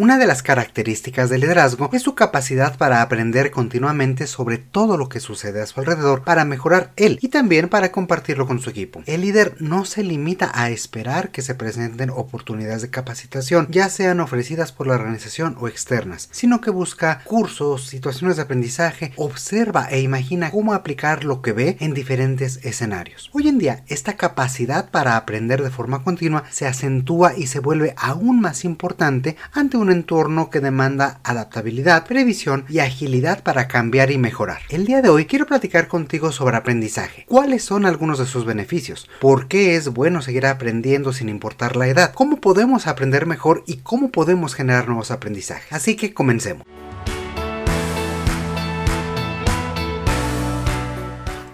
Una de las características del liderazgo es su capacidad para aprender continuamente sobre todo lo que sucede a su alrededor para mejorar él y también para compartirlo con su equipo. El líder no se limita a esperar que se presenten oportunidades de capacitación, ya sean ofrecidas por la organización o externas, sino que busca cursos, situaciones de aprendizaje, observa e imagina cómo aplicar lo que ve en diferentes escenarios. Hoy en día, esta capacidad para aprender de forma continua se acentúa y se vuelve aún más importante ante entorno que demanda adaptabilidad, previsión y agilidad para cambiar y mejorar. El día de hoy quiero platicar contigo sobre aprendizaje. ¿Cuáles son algunos de sus beneficios? ¿Por qué es bueno seguir aprendiendo sin importar la edad? ¿Cómo podemos aprender mejor y cómo podemos generar nuevos aprendizajes? Así que comencemos.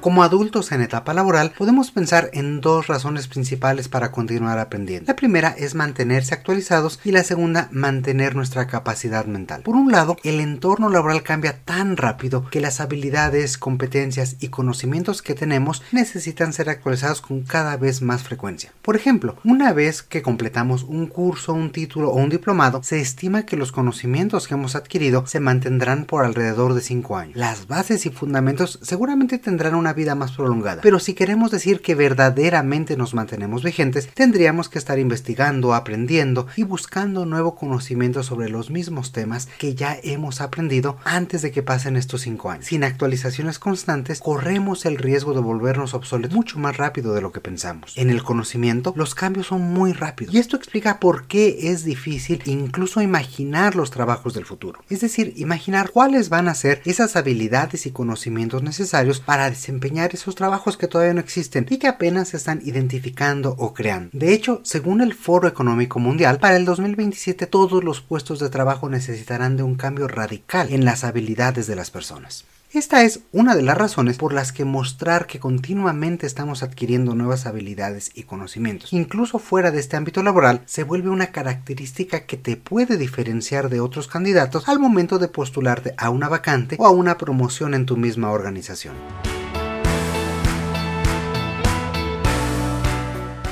Como adultos en etapa laboral, podemos pensar en dos razones principales para continuar aprendiendo. La primera es mantenerse actualizados y la segunda, mantener nuestra capacidad mental. Por un lado, el entorno laboral cambia tan rápido que las habilidades, competencias y conocimientos que tenemos necesitan ser actualizados con cada vez más frecuencia. Por ejemplo, una vez que completamos un curso, un título o un diplomado, se estima que los conocimientos que hemos adquirido se mantendrán por alrededor de 5 años. Las bases y fundamentos seguramente tendrán una vida más prolongada. Pero si queremos decir que verdaderamente nos mantenemos vigentes, tendríamos que estar investigando, aprendiendo y buscando nuevo conocimiento sobre los mismos temas que ya hemos aprendido antes de que pasen estos cinco años. Sin actualizaciones constantes, corremos el riesgo de volvernos obsoletos mucho más rápido de lo que pensamos. En el conocimiento, los cambios son muy rápidos y esto explica por qué es difícil incluso imaginar los trabajos del futuro. Es decir, imaginar cuáles van a ser esas habilidades y conocimientos necesarios para desempeñar esos trabajos que todavía no existen y que apenas se están identificando o creando. De hecho, según el Foro Económico Mundial, para el 2027 todos los puestos de trabajo necesitarán de un cambio radical en las habilidades de las personas. Esta es una de las razones por las que mostrar que continuamente estamos adquiriendo nuevas habilidades y conocimientos, incluso fuera de este ámbito laboral, se vuelve una característica que te puede diferenciar de otros candidatos al momento de postularte a una vacante o a una promoción en tu misma organización.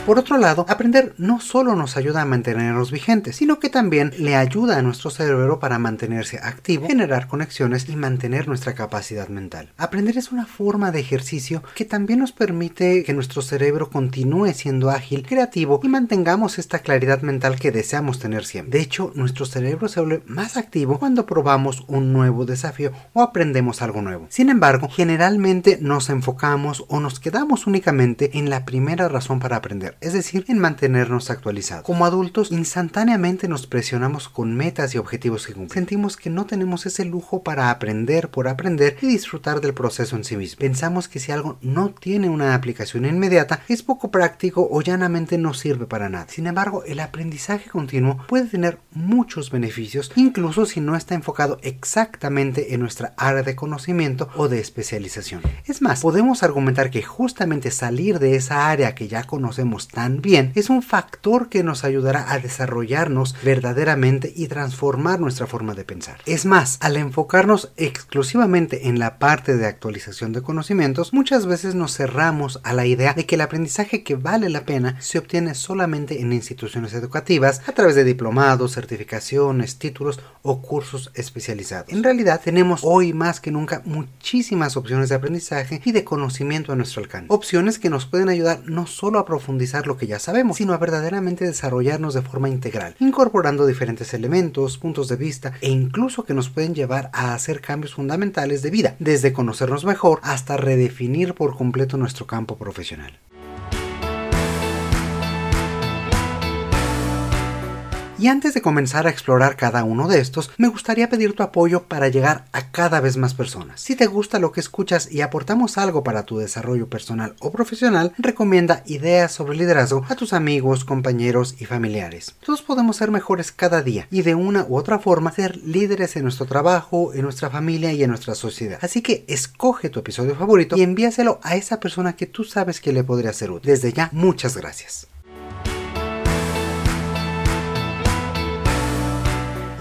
Por otro lado, aprender no solo nos ayuda a mantenernos vigentes, sino que también le ayuda a nuestro cerebro para mantenerse activo, generar conexiones y mantener nuestra capacidad mental. Aprender es una forma de ejercicio que también nos permite que nuestro cerebro continúe siendo ágil, creativo y mantengamos esta claridad mental que deseamos tener siempre. De hecho, nuestro cerebro se vuelve más activo cuando probamos un nuevo desafío o aprendemos algo nuevo. Sin embargo, generalmente nos enfocamos o nos quedamos únicamente en la primera razón para aprender es decir, en mantenernos actualizados. Como adultos, instantáneamente nos presionamos con metas y objetivos que cumplir. Sentimos que no tenemos ese lujo para aprender por aprender y disfrutar del proceso en sí mismo. Pensamos que si algo no tiene una aplicación inmediata, es poco práctico o llanamente no sirve para nada. Sin embargo, el aprendizaje continuo puede tener muchos beneficios, incluso si no está enfocado exactamente en nuestra área de conocimiento o de especialización. Es más, podemos argumentar que justamente salir de esa área que ya conocemos también es un factor que nos ayudará a desarrollarnos verdaderamente y transformar nuestra forma de pensar. Es más, al enfocarnos exclusivamente en la parte de actualización de conocimientos, muchas veces nos cerramos a la idea de que el aprendizaje que vale la pena se obtiene solamente en instituciones educativas a través de diplomados, certificaciones, títulos o cursos especializados. En realidad tenemos hoy más que nunca muchísimas opciones de aprendizaje y de conocimiento a nuestro alcance. Opciones que nos pueden ayudar no solo a profundizar lo que ya sabemos, sino a verdaderamente desarrollarnos de forma integral, incorporando diferentes elementos, puntos de vista e incluso que nos pueden llevar a hacer cambios fundamentales de vida, desde conocernos mejor hasta redefinir por completo nuestro campo profesional. Y antes de comenzar a explorar cada uno de estos, me gustaría pedir tu apoyo para llegar a cada vez más personas. Si te gusta lo que escuchas y aportamos algo para tu desarrollo personal o profesional, recomienda ideas sobre liderazgo a tus amigos, compañeros y familiares. Todos podemos ser mejores cada día y de una u otra forma ser líderes en nuestro trabajo, en nuestra familia y en nuestra sociedad. Así que escoge tu episodio favorito y envíaselo a esa persona que tú sabes que le podría ser útil. Desde ya, muchas gracias.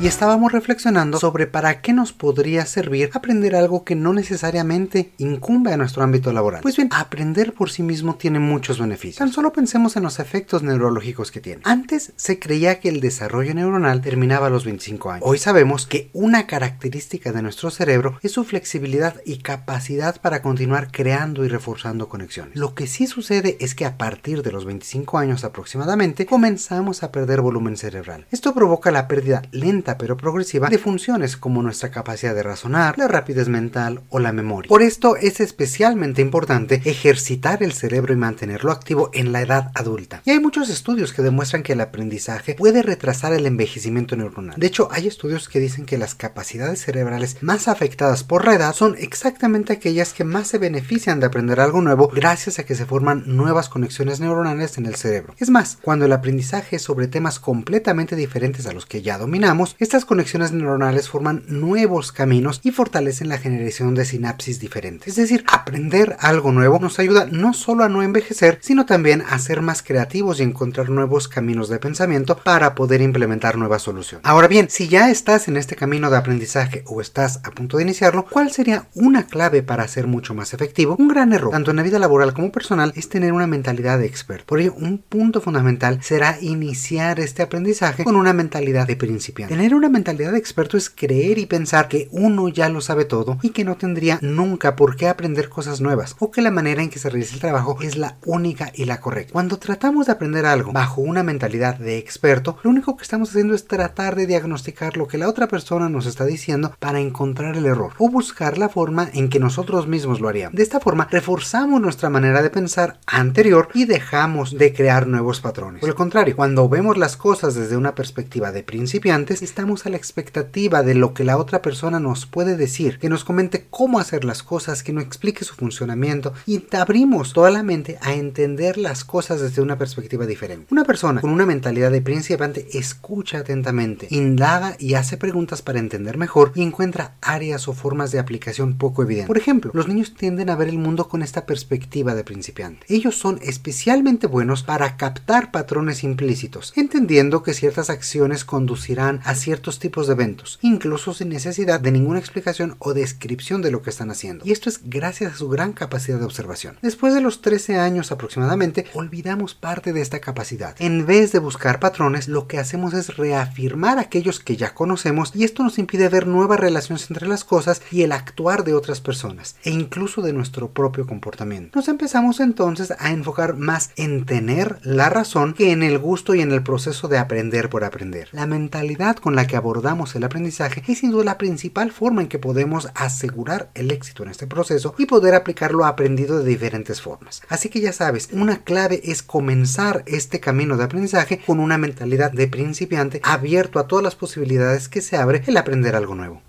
Y estábamos reflexionando sobre para qué nos podría servir aprender algo que no necesariamente incumbe a nuestro ámbito laboral. Pues bien, aprender por sí mismo tiene muchos beneficios. Tan solo pensemos en los efectos neurológicos que tiene. Antes se creía que el desarrollo neuronal terminaba a los 25 años. Hoy sabemos que una característica de nuestro cerebro es su flexibilidad y capacidad para continuar creando y reforzando conexiones. Lo que sí sucede es que a partir de los 25 años aproximadamente comenzamos a perder volumen cerebral. Esto provoca la pérdida lenta pero progresiva de funciones como nuestra capacidad de razonar, la rapidez mental o la memoria. Por esto es especialmente importante ejercitar el cerebro y mantenerlo activo en la edad adulta. Y hay muchos estudios que demuestran que el aprendizaje puede retrasar el envejecimiento neuronal. De hecho, hay estudios que dicen que las capacidades cerebrales más afectadas por la edad son exactamente aquellas que más se benefician de aprender algo nuevo gracias a que se forman nuevas conexiones neuronales en el cerebro. Es más, cuando el aprendizaje es sobre temas completamente diferentes a los que ya dominamos, estas conexiones neuronales forman nuevos caminos y fortalecen la generación de sinapsis diferentes. Es decir, aprender algo nuevo nos ayuda no solo a no envejecer, sino también a ser más creativos y encontrar nuevos caminos de pensamiento para poder implementar nuevas soluciones. Ahora bien, si ya estás en este camino de aprendizaje o estás a punto de iniciarlo, ¿cuál sería una clave para ser mucho más efectivo? Un gran error, tanto en la vida laboral como personal, es tener una mentalidad de experto. Por ello, un punto fundamental será iniciar este aprendizaje con una mentalidad de principiante. Una mentalidad de experto es creer y pensar que uno ya lo sabe todo y que no tendría nunca por qué aprender cosas nuevas o que la manera en que se realiza el trabajo es la única y la correcta. Cuando tratamos de aprender algo bajo una mentalidad de experto, lo único que estamos haciendo es tratar de diagnosticar lo que la otra persona nos está diciendo para encontrar el error o buscar la forma en que nosotros mismos lo haríamos. De esta forma, reforzamos nuestra manera de pensar anterior y dejamos de crear nuevos patrones. Por el contrario, cuando vemos las cosas desde una perspectiva de principiantes, estamos a la expectativa de lo que la otra persona nos puede decir, que nos comente cómo hacer las cosas, que nos explique su funcionamiento y te abrimos toda la mente a entender las cosas desde una perspectiva diferente. Una persona con una mentalidad de principiante escucha atentamente, indaga y hace preguntas para entender mejor y encuentra áreas o formas de aplicación poco evidentes. Por ejemplo, los niños tienden a ver el mundo con esta perspectiva de principiante. Ellos son especialmente buenos para captar patrones implícitos, entendiendo que ciertas acciones conducirán a ciertos tipos de eventos, incluso sin necesidad de ninguna explicación o descripción de lo que están haciendo. Y esto es gracias a su gran capacidad de observación. Después de los 13 años aproximadamente, olvidamos parte de esta capacidad. En vez de buscar patrones, lo que hacemos es reafirmar aquellos que ya conocemos y esto nos impide ver nuevas relaciones entre las cosas y el actuar de otras personas e incluso de nuestro propio comportamiento. Nos empezamos entonces a enfocar más en tener la razón que en el gusto y en el proceso de aprender por aprender. La mentalidad con la que abordamos el aprendizaje es sin duda la principal forma en que podemos asegurar el éxito en este proceso y poder aplicar lo aprendido de diferentes formas. Así que ya sabes, una clave es comenzar este camino de aprendizaje con una mentalidad de principiante abierto a todas las posibilidades que se abre el aprender algo nuevo.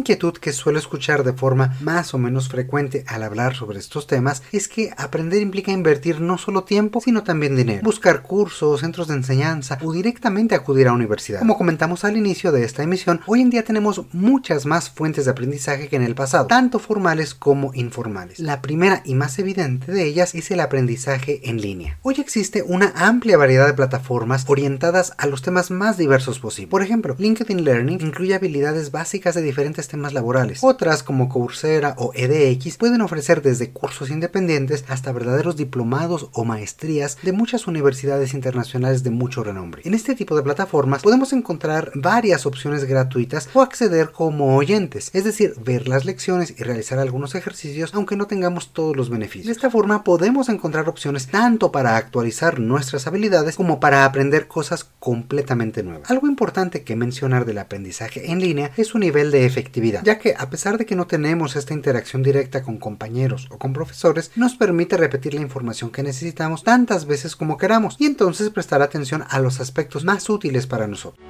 Inquietud que suelo escuchar de forma más o menos frecuente al hablar sobre estos temas es que aprender implica invertir no solo tiempo, sino también dinero. Buscar cursos, centros de enseñanza o directamente acudir a universidad. Como comentamos al inicio de esta emisión, hoy en día tenemos muchas más fuentes de aprendizaje que en el pasado, tanto formales como informales. La primera y más evidente de ellas es el aprendizaje en línea. Hoy existe una amplia variedad de plataformas orientadas a los temas más diversos posibles. Por ejemplo, LinkedIn Learning incluye habilidades básicas de diferentes temas laborales. Otras, como Coursera o EDX, pueden ofrecer desde cursos independientes hasta verdaderos diplomados o maestrías de muchas universidades internacionales de mucho renombre. En este tipo de plataformas podemos encontrar varias opciones gratuitas o acceder como oyentes, es decir, ver las lecciones y realizar algunos ejercicios aunque no tengamos todos los beneficios. De esta forma podemos encontrar opciones tanto para actualizar nuestras habilidades como para aprender cosas completamente nuevas. Algo importante que mencionar del aprendizaje en línea es su nivel de efectividad ya que a pesar de que no tenemos esta interacción directa con compañeros o con profesores, nos permite repetir la información que necesitamos tantas veces como queramos y entonces prestar atención a los aspectos más útiles para nosotros.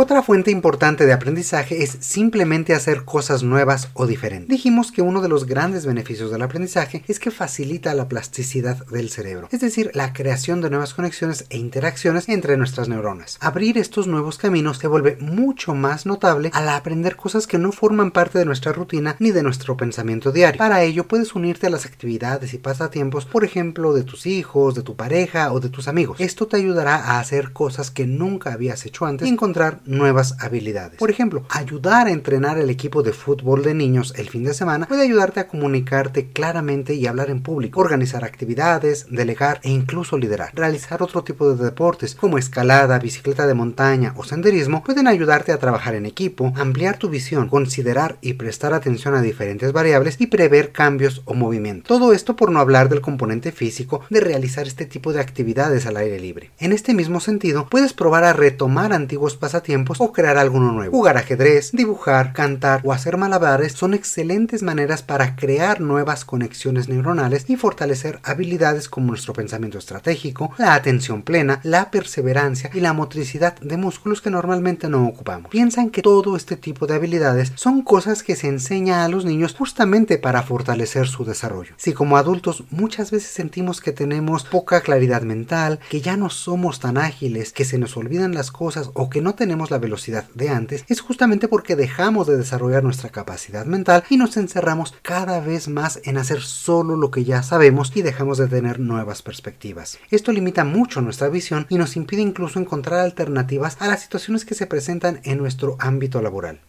Otra fuente importante de aprendizaje es simplemente hacer cosas nuevas o diferentes. Dijimos que uno de los grandes beneficios del aprendizaje es que facilita la plasticidad del cerebro, es decir, la creación de nuevas conexiones e interacciones entre nuestras neuronas. Abrir estos nuevos caminos se vuelve mucho más notable al aprender cosas que no forman parte de nuestra rutina ni de nuestro pensamiento diario. Para ello puedes unirte a las actividades y pasatiempos, por ejemplo, de tus hijos, de tu pareja o de tus amigos. Esto te ayudará a hacer cosas que nunca habías hecho antes y encontrar nuevas habilidades. Por ejemplo, ayudar a entrenar el equipo de fútbol de niños el fin de semana puede ayudarte a comunicarte claramente y hablar en público, organizar actividades, delegar e incluso liderar. Realizar otro tipo de deportes como escalada, bicicleta de montaña o senderismo pueden ayudarte a trabajar en equipo, ampliar tu visión, considerar y prestar atención a diferentes variables y prever cambios o movimientos. Todo esto por no hablar del componente físico de realizar este tipo de actividades al aire libre. En este mismo sentido, puedes probar a retomar antiguos pasatiempos o crear alguno nuevo. Jugar ajedrez, dibujar, cantar o hacer malabares son excelentes maneras para crear nuevas conexiones neuronales y fortalecer habilidades como nuestro pensamiento estratégico, la atención plena, la perseverancia y la motricidad de músculos que normalmente no ocupamos. Piensan que todo este tipo de habilidades son cosas que se enseña a los niños justamente para fortalecer su desarrollo. Si como adultos muchas veces sentimos que tenemos poca claridad mental, que ya no somos tan ágiles, que se nos olvidan las cosas o que no tenemos la velocidad de antes es justamente porque dejamos de desarrollar nuestra capacidad mental y nos encerramos cada vez más en hacer solo lo que ya sabemos y dejamos de tener nuevas perspectivas. Esto limita mucho nuestra visión y nos impide incluso encontrar alternativas a las situaciones que se presentan en nuestro ámbito laboral.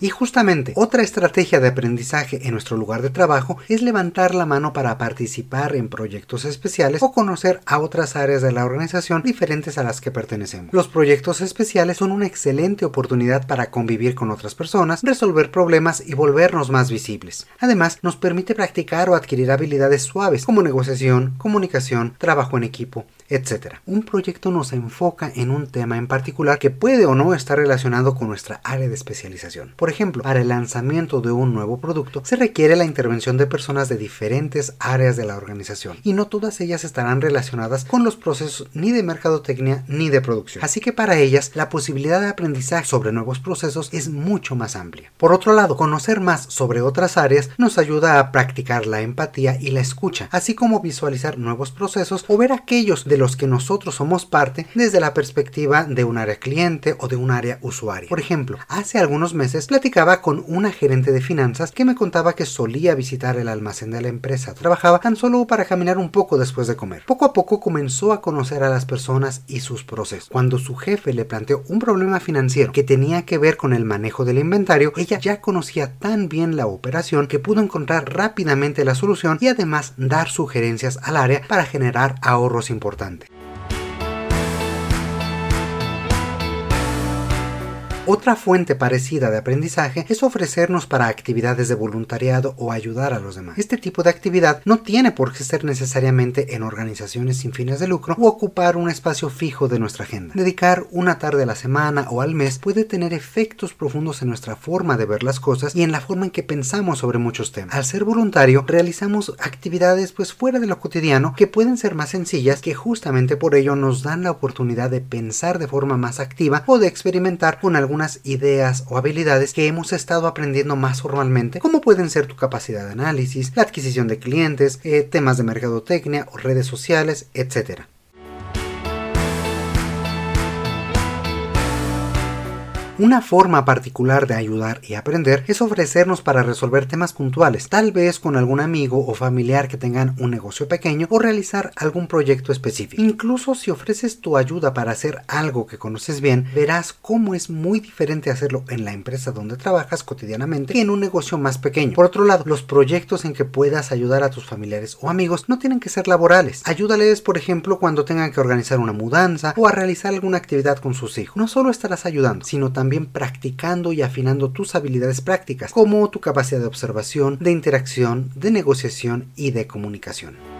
Y justamente otra estrategia de aprendizaje en nuestro lugar de trabajo es levantar la mano para participar en proyectos especiales o conocer a otras áreas de la organización diferentes a las que pertenecemos. Los proyectos especiales son una excelente oportunidad para convivir con otras personas, resolver problemas y volvernos más visibles. Además, nos permite practicar o adquirir habilidades suaves como negociación, comunicación, trabajo en equipo, etc. Un proyecto nos enfoca en un tema en particular que puede o no estar relacionado con nuestra área de especialización. Por ejemplo, para el lanzamiento de un nuevo producto se requiere la intervención de personas de diferentes áreas de la organización y no todas ellas estarán relacionadas con los procesos ni de mercadotecnia ni de producción. Así que para ellas la posibilidad de aprendizaje sobre nuevos procesos es mucho más amplia. Por otro lado, conocer más sobre otras áreas nos ayuda a practicar la empatía y la escucha, así como visualizar nuevos procesos o ver aquellos de los que nosotros somos parte desde la perspectiva de un área cliente o de un área usuario. Por ejemplo, hace algunos meses platicaba con una gerente de finanzas que me contaba que solía visitar el almacén de la empresa. Trabajaba tan solo para caminar un poco después de comer. Poco a poco comenzó a conocer a las personas y sus procesos. Cuando su jefe le planteó un problema financiero que tenía que ver con el manejo del inventario, ella ya conocía tan bien la operación que pudo encontrar rápidamente la solución y además dar sugerencias al área para generar ahorros importantes importante. Otra fuente parecida de aprendizaje es ofrecernos para actividades de voluntariado o ayudar a los demás. Este tipo de actividad no tiene por qué ser necesariamente en organizaciones sin fines de lucro o ocupar un espacio fijo de nuestra agenda. Dedicar una tarde a la semana o al mes puede tener efectos profundos en nuestra forma de ver las cosas y en la forma en que pensamos sobre muchos temas. Al ser voluntario, realizamos actividades pues fuera de lo cotidiano que pueden ser más sencillas que justamente por ello nos dan la oportunidad de pensar de forma más activa o de experimentar con ideas o habilidades que hemos estado aprendiendo más formalmente, como pueden ser tu capacidad de análisis, la adquisición de clientes, eh, temas de mercadotecnia o redes sociales, etc. Una forma particular de ayudar y aprender es ofrecernos para resolver temas puntuales, tal vez con algún amigo o familiar que tengan un negocio pequeño o realizar algún proyecto específico. Incluso si ofreces tu ayuda para hacer algo que conoces bien, verás cómo es muy diferente hacerlo en la empresa donde trabajas cotidianamente que en un negocio más pequeño. Por otro lado, los proyectos en que puedas ayudar a tus familiares o amigos no tienen que ser laborales. Ayúdales, por ejemplo, cuando tengan que organizar una mudanza o a realizar alguna actividad con sus hijos. No solo estarás ayudando, sino también también practicando y afinando tus habilidades prácticas, como tu capacidad de observación, de interacción, de negociación y de comunicación.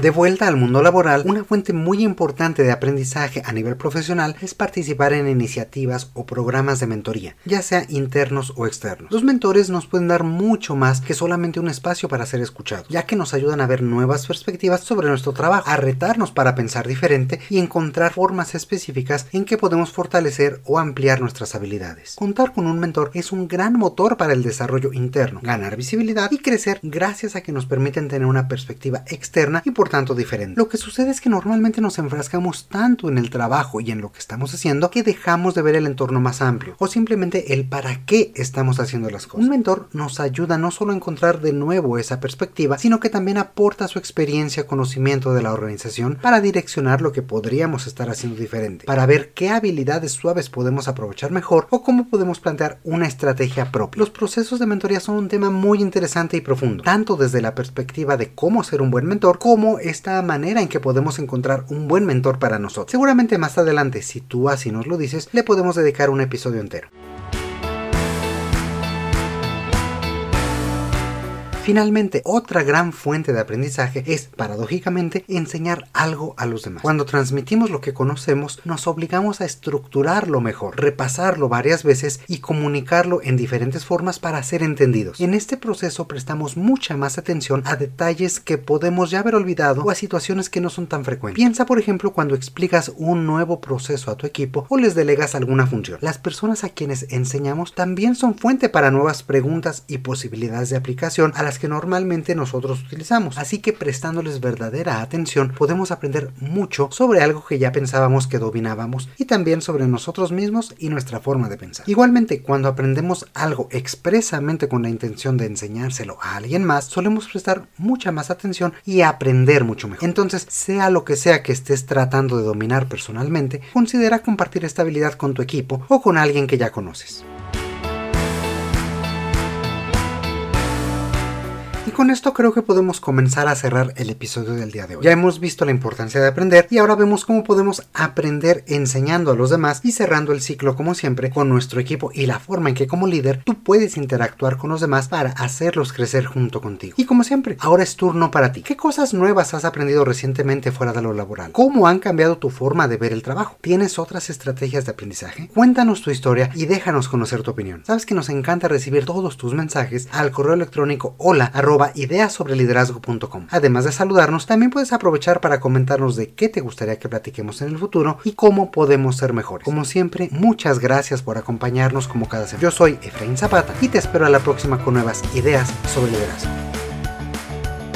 De vuelta al mundo laboral, una fuente muy importante de aprendizaje a nivel profesional es participar en iniciativas o programas de mentoría, ya sea internos o externos. Los mentores nos pueden dar mucho más que solamente un espacio para ser escuchados, ya que nos ayudan a ver nuevas perspectivas sobre nuestro trabajo, a retarnos para pensar diferente y encontrar formas específicas en que podemos fortalecer o ampliar nuestras habilidades. Contar con un mentor es un gran motor para el desarrollo interno, ganar visibilidad y crecer gracias a que nos permiten tener una perspectiva externa y por tanto diferente. Lo que sucede es que normalmente nos enfrascamos tanto en el trabajo y en lo que estamos haciendo que dejamos de ver el entorno más amplio o simplemente el para qué estamos haciendo las cosas. Un mentor nos ayuda no solo a encontrar de nuevo esa perspectiva, sino que también aporta su experiencia, conocimiento de la organización para direccionar lo que podríamos estar haciendo diferente, para ver qué habilidades suaves podemos aprovechar mejor o cómo podemos plantear una estrategia propia. Los procesos de mentoría son un tema muy interesante y profundo, tanto desde la perspectiva de cómo ser un buen mentor como esta manera en que podemos encontrar un buen mentor para nosotros. Seguramente más adelante, si tú así nos lo dices, le podemos dedicar un episodio entero. Finalmente, otra gran fuente de aprendizaje es, paradójicamente, enseñar algo a los demás. Cuando transmitimos lo que conocemos, nos obligamos a estructurarlo mejor, repasarlo varias veces y comunicarlo en diferentes formas para ser entendidos. En este proceso prestamos mucha más atención a detalles que podemos ya haber olvidado o a situaciones que no son tan frecuentes. Piensa, por ejemplo, cuando explicas un nuevo proceso a tu equipo o les delegas alguna función. Las personas a quienes enseñamos también son fuente para nuevas preguntas y posibilidades de aplicación a las que normalmente nosotros utilizamos. Así que prestándoles verdadera atención podemos aprender mucho sobre algo que ya pensábamos que dominábamos y también sobre nosotros mismos y nuestra forma de pensar. Igualmente, cuando aprendemos algo expresamente con la intención de enseñárselo a alguien más, solemos prestar mucha más atención y aprender mucho mejor. Entonces, sea lo que sea que estés tratando de dominar personalmente, considera compartir esta habilidad con tu equipo o con alguien que ya conoces. Con esto creo que podemos comenzar a cerrar el episodio del día de hoy. Ya hemos visto la importancia de aprender y ahora vemos cómo podemos aprender enseñando a los demás y cerrando el ciclo como siempre con nuestro equipo y la forma en que como líder tú puedes interactuar con los demás para hacerlos crecer junto contigo. Y como siempre, ahora es turno para ti. ¿Qué cosas nuevas has aprendido recientemente fuera de lo laboral? ¿Cómo han cambiado tu forma de ver el trabajo? ¿Tienes otras estrategias de aprendizaje? Cuéntanos tu historia y déjanos conocer tu opinión. Sabes que nos encanta recibir todos tus mensajes al correo electrónico hola ideasobreliderazgo.com. Además de saludarnos, también puedes aprovechar para comentarnos de qué te gustaría que platiquemos en el futuro y cómo podemos ser mejores. Como siempre, muchas gracias por acompañarnos como cada semana. Yo soy Efraín Zapata y te espero a la próxima con nuevas ideas sobre liderazgo.